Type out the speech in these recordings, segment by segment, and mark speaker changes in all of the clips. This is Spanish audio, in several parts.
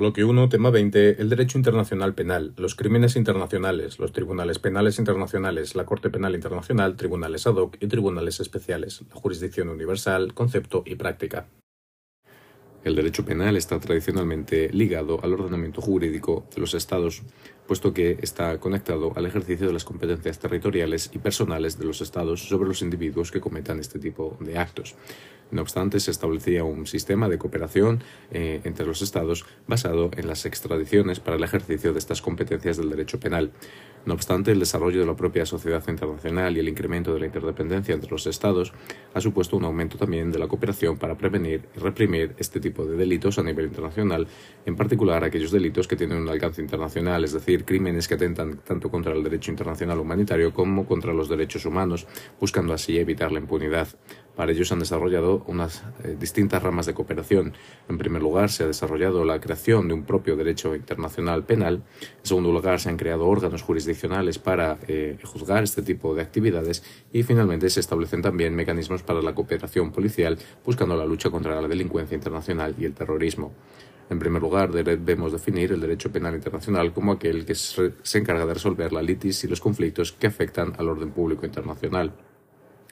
Speaker 1: Bloque 1, tema 20. El derecho internacional penal, los crímenes internacionales, los tribunales penales internacionales, la Corte Penal Internacional, tribunales ad hoc y tribunales especiales, la jurisdicción universal, concepto y práctica. El derecho penal está tradicionalmente ligado al ordenamiento jurídico de los Estados, puesto que está conectado al ejercicio de las competencias territoriales y personales de los Estados sobre los individuos que cometan este tipo de actos. No obstante, se establecía un sistema de cooperación eh, entre los Estados basado en las extradiciones para el ejercicio de estas competencias del derecho penal. No obstante, el desarrollo de la propia sociedad internacional y el incremento de la interdependencia entre los Estados ha supuesto un aumento también de la cooperación para prevenir y reprimir este tipo de delitos a nivel internacional, en particular aquellos delitos que tienen un alcance internacional, es decir, crímenes que atentan tanto contra el derecho internacional humanitario como contra los derechos humanos, buscando así evitar la impunidad. Para ello se han desarrollado unas eh, distintas ramas de cooperación. En primer lugar, se ha desarrollado la creación de un propio derecho internacional penal. En segundo lugar, se han creado órganos jurisdiccionales para eh, juzgar este tipo de actividades. Y finalmente, se establecen también mecanismos para la cooperación policial, buscando la lucha contra la delincuencia internacional y el terrorismo. En primer lugar, debemos definir el derecho penal internacional como aquel que se encarga de resolver la litis y los conflictos que afectan al orden público internacional.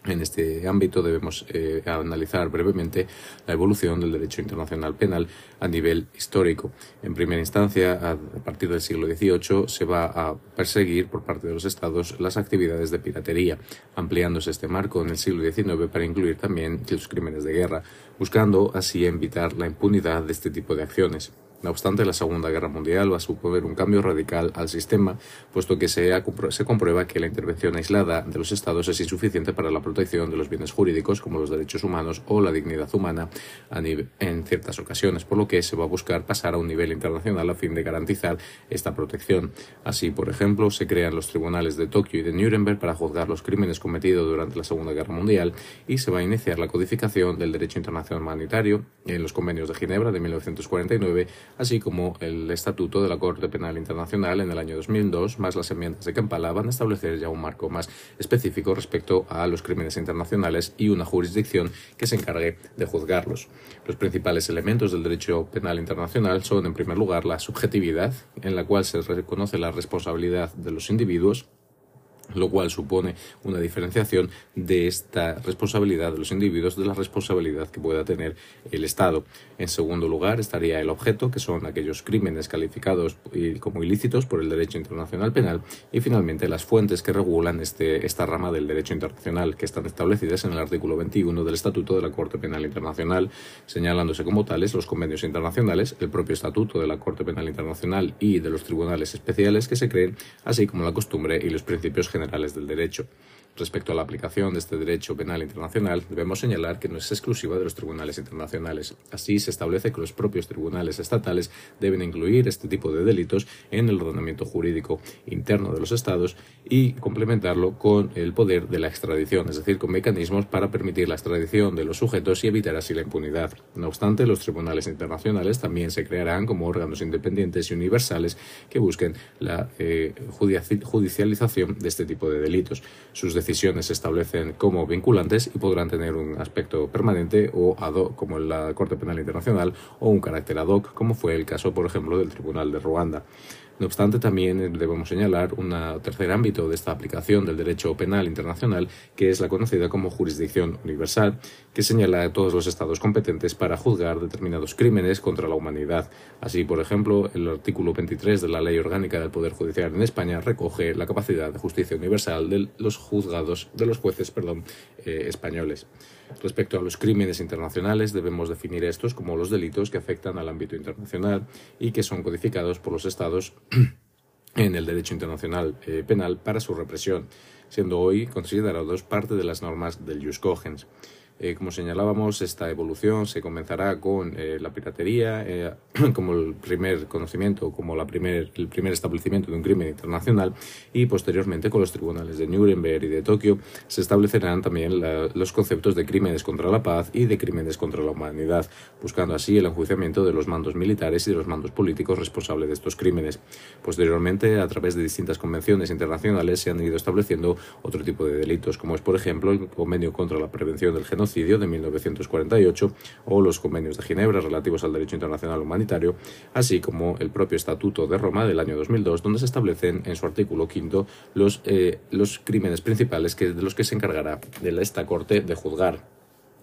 Speaker 1: En este ámbito debemos eh, analizar brevemente la evolución del derecho internacional penal a nivel histórico. En primera instancia, a partir del siglo XVIII, se va a perseguir por parte de los estados las actividades de piratería, ampliándose este marco en el siglo XIX para incluir también los crímenes de guerra, buscando así evitar la impunidad de este tipo de acciones. No obstante, la Segunda Guerra Mundial va a suponer un cambio radical al sistema, puesto que se, se, comprueba que la intervención aislada de los Estados es insuficiente para la protección de los bienes jurídicos, como los derechos humanos o la dignidad humana, en ciertas ocasiones, por lo que se va a buscar pasar a un nivel internacional a fin de garantizar esta protección. Así, por ejemplo, se crean los tribunales de Tokio y de Nuremberg para juzgar los crímenes cometidos durante la Segunda Guerra Mundial y se va a iniciar la codificación del derecho internacional humanitario en los convenios de Ginebra de 1949 así como el Estatuto de la Corte Penal Internacional en el año 2002, más las enmiendas de Kampala, van a establecer ya un marco más específico respecto a los crímenes internacionales y una jurisdicción que se encargue de juzgarlos. Los principales elementos del derecho penal internacional son, en primer lugar, la subjetividad, en la cual se reconoce la responsabilidad de los individuos, lo cual supone una diferenciación de esta responsabilidad de los individuos de la responsabilidad que pueda tener el Estado. En segundo lugar estaría el objeto, que son aquellos crímenes calificados como ilícitos por el derecho internacional penal, y finalmente las fuentes que regulan este, esta rama del derecho internacional, que están establecidas en el artículo 21 del Estatuto de la Corte Penal Internacional, señalándose como tales los convenios internacionales, el propio Estatuto de la Corte Penal Internacional y de los tribunales especiales que se creen, así como la costumbre y los principios generales del derecho. Respecto a la aplicación de este derecho penal internacional, debemos señalar que no es exclusiva de los tribunales internacionales. Así, se establece que los propios tribunales estatales deben incluir este tipo de delitos en el ordenamiento jurídico interno de los estados y complementarlo con el poder de la extradición, es decir, con mecanismos para permitir la extradición de los sujetos y evitar así la impunidad. No obstante, los tribunales internacionales también se crearán como órganos independientes y universales que busquen la eh, judicialización de este tipo de delitos. Sus decisiones se establecen como vinculantes y podrán tener un aspecto permanente o ad hoc, como en la Corte Penal Internacional, o un carácter ad hoc, como fue el caso, por ejemplo, del Tribunal de Ruanda. No obstante, también debemos señalar un tercer ámbito de esta aplicación del derecho penal internacional, que es la conocida como jurisdicción universal, que señala a todos los estados competentes para juzgar determinados crímenes contra la humanidad. Así, por ejemplo, el artículo 23 de la Ley Orgánica del Poder Judicial en España recoge la capacidad de justicia universal de los juzgados, de los jueces, eh, españoles. Respecto a los crímenes internacionales, debemos definir estos como los delitos que afectan al ámbito internacional y que son codificados por los estados en el derecho internacional eh, penal para su represión, siendo hoy considerados parte de las normas del Jus Cogens. Eh, como señalábamos, esta evolución se comenzará con eh, la piratería eh, como el primer conocimiento, como la primer, el primer establecimiento de un crimen internacional y posteriormente con los tribunales de Nuremberg y de Tokio se establecerán también los conceptos de crímenes contra la paz y de crímenes contra la humanidad, buscando así el enjuiciamiento de los mandos militares y de los mandos políticos responsables de estos crímenes. Posteriormente, a través de distintas convenciones internacionales se han ido estableciendo otro tipo de delitos, como es por ejemplo el convenio contra la prevención del genocidio genocidio de 1948 o los convenios de Ginebra relativos al derecho internacional humanitario, así como el propio Estatuto de Roma del año 2002, donde se establecen en su artículo quinto los, eh, los crímenes principales que, de los que se encargará de esta Corte de juzgar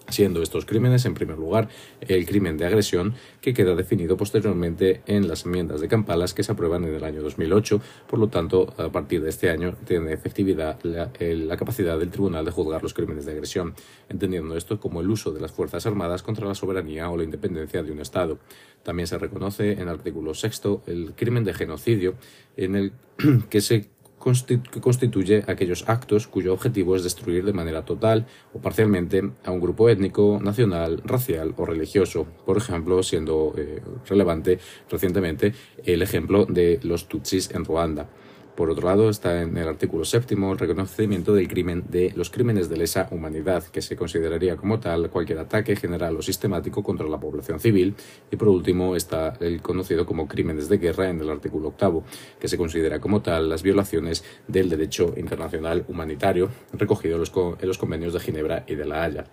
Speaker 1: siendo estos crímenes, en primer lugar, el crimen de agresión, que queda definido posteriormente en las enmiendas de Campalas que se aprueban en el año 2008. Por lo tanto, a partir de este año tiene efectividad la, la, capacidad del tribunal de juzgar los crímenes de agresión, entendiendo esto como el uso de las Fuerzas Armadas contra la soberanía o la independencia de un Estado. También se reconoce en el artículo sexto el crimen de genocidio, en el que se que constituye aquellos actos cuyo objetivo es destruir de manera total o parcialmente a un grupo étnico, nacional, racial o religioso. Por ejemplo, siendo eh, relevante recientemente el ejemplo de los Tutsis en Ruanda. Por otro lado, está en el artículo séptimo el reconocimiento del crimen de los crímenes de lesa humanidad, que se consideraría como tal cualquier ataque general o sistemático contra la población civil. Y por último está el conocido como crímenes de guerra en el artículo octavo, que se considera como tal las violaciones del derecho internacional humanitario recogido en los convenios de Ginebra y de La Haya.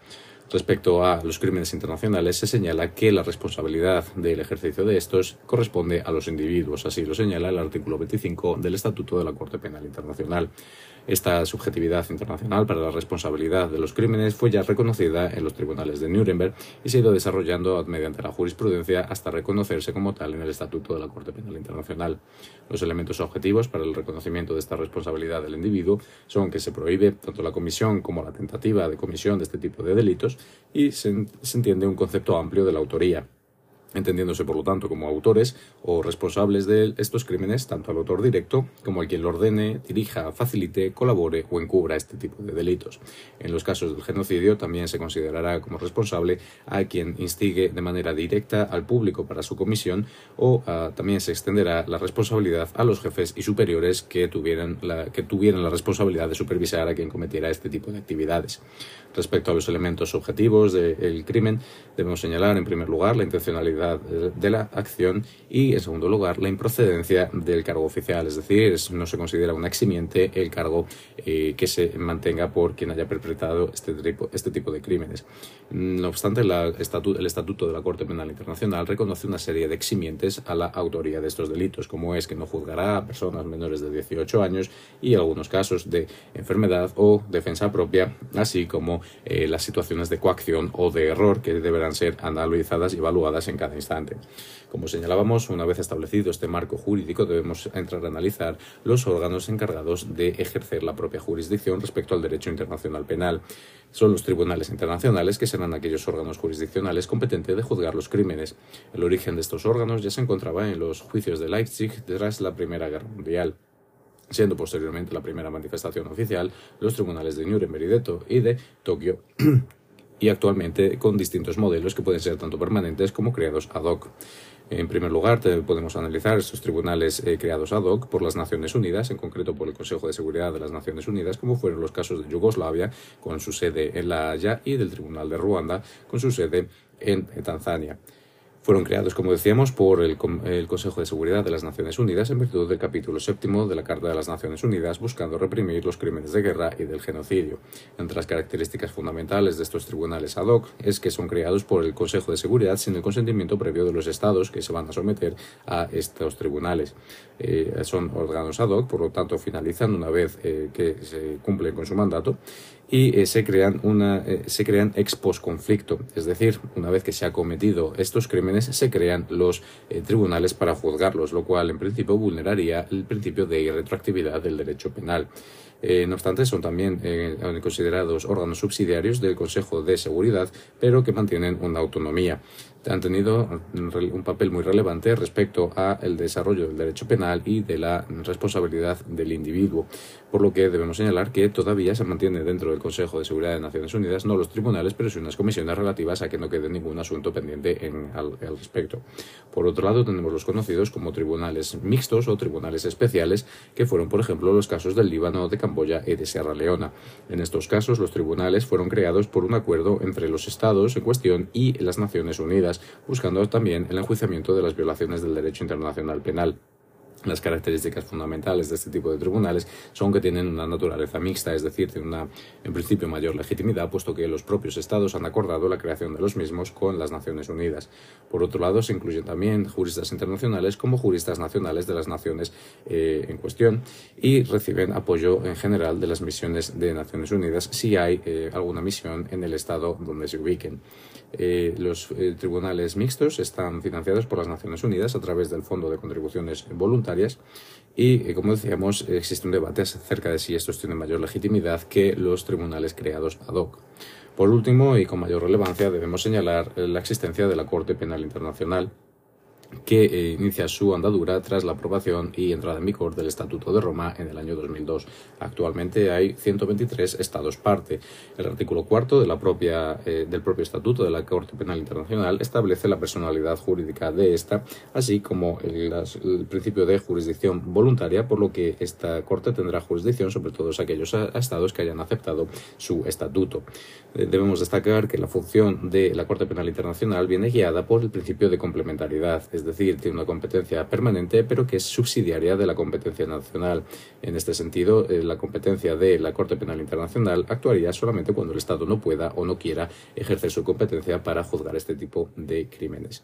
Speaker 1: Respecto a los crímenes internacionales, se señala que la responsabilidad del ejercicio de estos corresponde a los individuos, así lo señala el artículo 25 del Estatuto de la Corte Penal Internacional. Esta subjetividad internacional para la responsabilidad de los crímenes fue ya reconocida en los tribunales de Nuremberg y se ha ido desarrollando mediante la jurisprudencia hasta reconocerse como tal en el Estatuto de la Corte Penal Internacional. Los elementos objetivos para el reconocimiento de esta responsabilidad del individuo son que se prohíbe tanto la comisión como la tentativa de comisión de este tipo de delitos y se, entiende un concepto amplio de la autoría entendiéndose por lo tanto como autores o responsables de estos crímenes, tanto al autor directo como al quien lo ordene, dirija, facilite, colabore o encubra este tipo de delitos. En los casos del genocidio también se considerará como responsable a quien instigue de manera directa al público para su comisión o ah, también se extenderá la responsabilidad a los jefes y superiores que tuvieran la, que tuvieran la responsabilidad de supervisar a quien cometiera este tipo de actividades. Respecto a los elementos objetivos del crimen, debemos señalar en primer lugar la intencionalidad de la acción y en segundo lugar la improcedencia del cargo oficial, es decir, no se considera un eximiente el cargo eh, que se mantenga por quien haya perpetrado este tipo, este tipo de crímenes. No obstante, la el Estatuto de la Corte Penal Internacional reconoce una serie de eximientes a la autoría de estos delitos, como es que no juzgará a personas menores de 18 años y algunos casos de enfermedad o defensa propia, así como eh, las situaciones de coacción o de error que deberán ser analizadas y evaluadas en cada instante. Como señalábamos, una vez establecido este marco jurídico, debemos entrar a analizar los órganos encargados de ejercer la propia jurisdicción respecto al derecho internacional penal. Son los tribunales internacionales que serán aquellos órganos jurisdiccionales competentes de juzgar los crímenes. El origen de estos órganos ya se encontraba en los juicios de Leipzig tras la Primera Guerra Mundial siendo posteriormente la primera manifestación oficial los tribunales de Nuremberg y de, Tokio, y actualmente con distintos modelos que pueden ser tanto permanentes como creados ad hoc. En primer lugar, podemos analizar estos tribunales eh, creados ad hoc por las Naciones Unidas, en concreto por el Consejo de Seguridad de las Naciones Unidas, como fueron los casos de Yugoslavia, con su sede en La Haya, y del Tribunal de Ruanda, con su sede en Tanzania. Fueron creados, como decíamos, por el, Consejo de Seguridad de las Naciones Unidas en virtud del capítulo séptimo de la Carta de las Naciones Unidas, buscando reprimir los crímenes de guerra y del genocidio. Entre las características fundamentales de estos tribunales ad hoc es que son creados por el Consejo de Seguridad sin el consentimiento previo de los Estados que se van a someter a estos tribunales. Eh, son órganos ad hoc, por lo tanto, finalizan una vez eh, que se cumplen con su mandato y eh, se crean una se crean ex post conflicto, es decir, una vez que se ha cometido estos crímenes se crean los tribunales para juzgarlos, lo cual en principio vulneraría el principio de retroactividad del derecho penal. No obstante, son también considerados órganos subsidiarios del Consejo de Seguridad, pero que mantienen una autonomía han tenido un papel muy relevante respecto al desarrollo del derecho penal y de la responsabilidad del individuo, por lo que debemos señalar que todavía se mantiene dentro del Consejo de Seguridad de Naciones Unidas no los tribunales, pero sí unas comisiones relativas a que no quede ningún asunto pendiente en, al, al respecto. Por otro lado, tenemos los conocidos como tribunales mixtos o tribunales especiales, que fueron, por ejemplo, los casos del Líbano, de Camboya y de Sierra Leona. En estos casos, los tribunales fueron creados por un acuerdo entre los estados en cuestión y las Naciones Unidas buscando también el enjuiciamiento de las violaciones del derecho internacional penal. Las características fundamentales de este tipo de tribunales son que tienen una naturaleza mixta, es decir, tienen una, en principio, mayor legitimidad, puesto que los propios estados han acordado la creación de los mismos con las Naciones Unidas. Por otro lado, se incluyen también juristas internacionales como juristas nacionales de las naciones eh, en cuestión y reciben apoyo en general de las misiones de Naciones Unidas si hay eh, alguna misión en el estado donde se ubiquen. Eh, los tribunales mixtos están financiados por las Naciones Unidas a través del Fondo de Contribuciones Voluntarias y, eh, como decíamos, existe un debate acerca de si estos tienen mayor legitimidad que los tribunales creados ad hoc. Por último, y con mayor relevancia, debemos señalar la existencia de la Corte Penal Internacional, que eh, inicia su andadura tras la aprobación y entrada en vigor del Estatuto de Roma en el año 2002. Actualmente hay 123 estados parte. El artículo cuarto de la propia, eh, del propio Estatuto de la Corte Penal Internacional establece la personalidad jurídica de esta, así como el, principio de jurisdicción voluntaria, por lo que esta Corte tendrá jurisdicción sobre todos aquellos estados que hayan aceptado su estatuto. Eh, debemos destacar que la función de la Corte Penal Internacional viene guiada por el principio de complementariedad, decir, tiene una competencia permanente, pero que es subsidiaria de la competencia nacional. En este sentido, eh, la competencia de la Corte Penal Internacional actuaría solamente cuando el Estado no pueda o no quiera ejercer su competencia para juzgar este tipo de crímenes.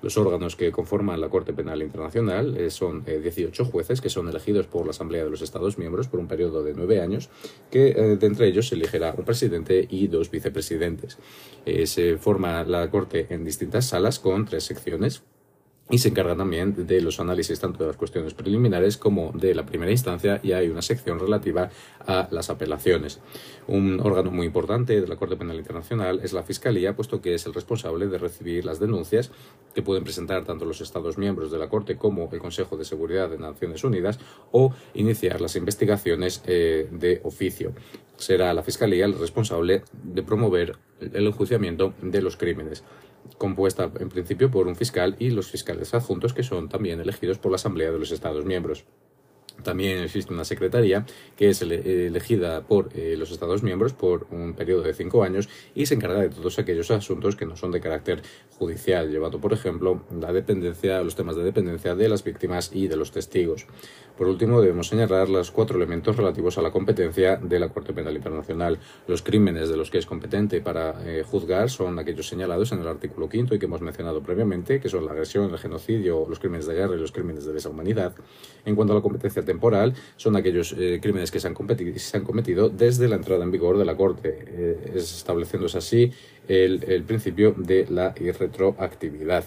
Speaker 1: Los órganos que conforman la Corte Penal Internacional eh, son 18 jueces que son elegidos por la Asamblea de los Estados miembros por un periodo de nueve años, que de entre ellos se elegirá un presidente y dos vicepresidentes. Eh, se forma la Corte en distintas salas con tres secciones y se encarga también de los análisis tanto de las cuestiones preliminares como de la primera instancia y hay una sección relativa a las apelaciones. Un órgano muy importante de la Corte Penal Internacional es la Fiscalía, puesto que es el responsable de recibir las denuncias que pueden presentar tanto los Estados miembros de la Corte como el Consejo de Seguridad de Naciones Unidas o iniciar las investigaciones eh, de oficio. Será la Fiscalía el responsable de promover el enjuiciamiento de los crímenes compuesta en principio por un fiscal y los fiscales adjuntos que son también elegidos por la Asamblea de los Estados miembros. También existe una secretaría que es elegida por eh, los Estados miembros por un periodo de cinco años y se encarga de todos aquellos asuntos que no son de carácter judicial, llevando, por ejemplo, la dependencia, los temas de dependencia de las víctimas y de los testigos. Por último, debemos señalar los cuatro elementos relativos a la competencia de la Corte Penal Internacional. Los crímenes de los que es competente para eh, juzgar son aquellos señalados en el artículo quinto y que hemos mencionado previamente, que son la agresión, el genocidio, los crímenes de guerra y los crímenes de lesa humanidad. En cuanto a la competencia temporal, son aquellos eh, crímenes que se han, cometido desde la entrada en vigor de la Corte, eh, estableciéndose así el, principio de la irretroactividad.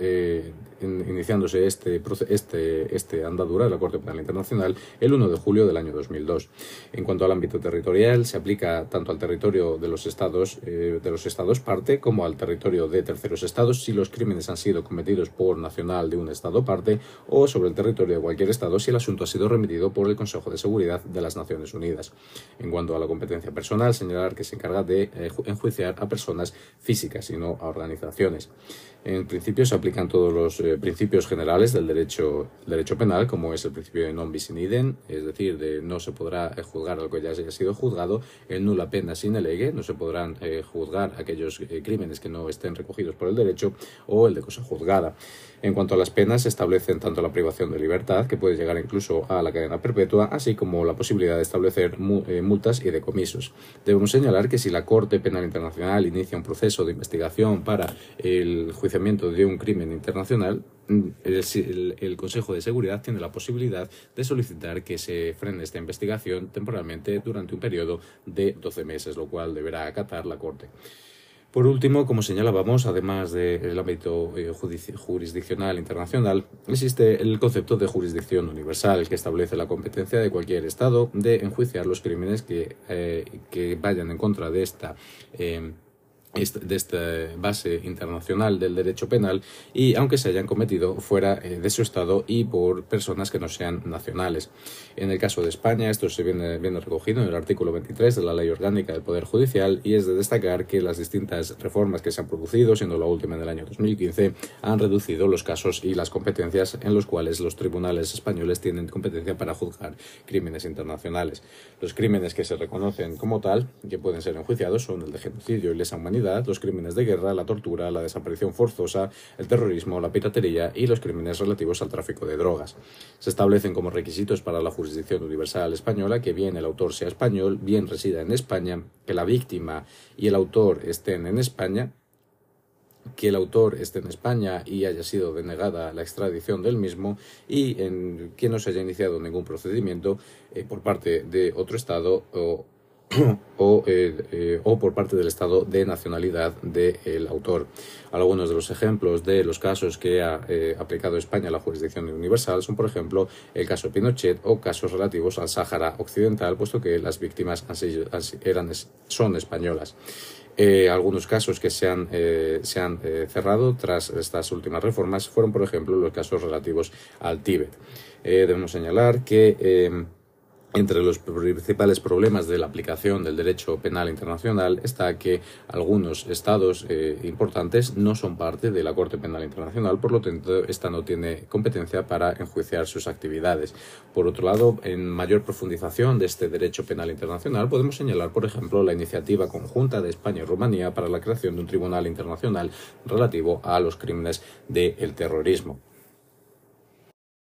Speaker 1: Eh, iniciándose este, este, este andadura de la Corte Penal Internacional el 1 de julio del año 2002. En cuanto al ámbito territorial, se aplica tanto al territorio de los estados, eh, de los estados parte como al territorio de terceros estados si los crímenes han sido cometidos por nacional de un estado parte o sobre el territorio de cualquier estado si el asunto ha sido remitido por el Consejo de Seguridad de las Naciones Unidas. En cuanto a la competencia personal, señalar que se encarga de eh, enjuiciar a personas físicas y no a organizaciones. En principio se aplican todos los eh, principios generales del derecho, derecho penal, como es el principio de non bis in idem, es decir, de no se podrá eh, juzgar algo que ya haya sido juzgado, el nula pena sin elegue, no se podrán eh, juzgar aquellos crímenes que no estén recogidos por el derecho, o el de cosa juzgada. En cuanto a las penas, se establecen tanto la privación de libertad, que puede llegar incluso a la cadena perpetua, así como la posibilidad de establecer multas y decomisos. Debemos señalar que si la Corte Penal Internacional inicia un proceso de investigación para el juicio de un crimen internacional, el, Consejo de Seguridad tiene la posibilidad de solicitar que se frene esta investigación temporalmente durante un periodo de 12 meses, lo cual deberá acatar la Corte. Por último, como señalábamos, además del ámbito eh, jurisdiccional internacional, existe el concepto de jurisdicción universal, que establece la competencia de cualquier Estado de enjuiciar los crímenes que, eh, que vayan en contra de esta. Eh, de esta base internacional del derecho penal y aunque se hayan cometido fuera eh, de su estado y por personas que no sean nacionales. En el caso de España esto se viene, viene recogido en el artículo 23 de la Ley Orgánica del Poder Judicial y es de destacar que las distintas reformas que se han producido, siendo la última en el año 2015, han reducido los casos y las competencias en los cuales los tribunales españoles tienen competencia para juzgar crímenes internacionales. Los crímenes que se reconocen como tal, que pueden ser enjuiciados, son el de genocidio y lesa humanidad los crímenes de guerra, la tortura, la desaparición forzosa, el terrorismo, la piratería y los crímenes relativos al tráfico de drogas. Se establecen como requisitos para la jurisdicción universal española que bien el autor sea español, bien resida en España, que la víctima y el autor estén en España, que el autor esté en España y haya sido denegada la extradición del mismo y en que no se haya iniciado ningún procedimiento eh, por parte de otro Estado o, o, eh, eh, o, por parte del Estado de nacionalidad del autor. Algunos de los ejemplos de los casos que ha aplicado España a la jurisdicción universal son, por ejemplo, el caso Pinochet o casos relativos al Sáhara Occidental, puesto que las víctimas eran, son españolas. Eh, algunos casos que se han, eh, se han eh, cerrado tras estas últimas reformas fueron, por ejemplo, los casos relativos al Tíbet. debemos señalar que entre los principales problemas de la aplicación del derecho penal internacional está que algunos estados eh, importantes no son parte de la Corte Penal Internacional, por lo tanto, esta no tiene competencia para enjuiciar sus actividades. Por otro lado, en mayor profundización de este derecho penal internacional, podemos señalar, por ejemplo, la iniciativa conjunta de España y Rumanía para la creación de un tribunal internacional relativo a los crímenes del terrorismo.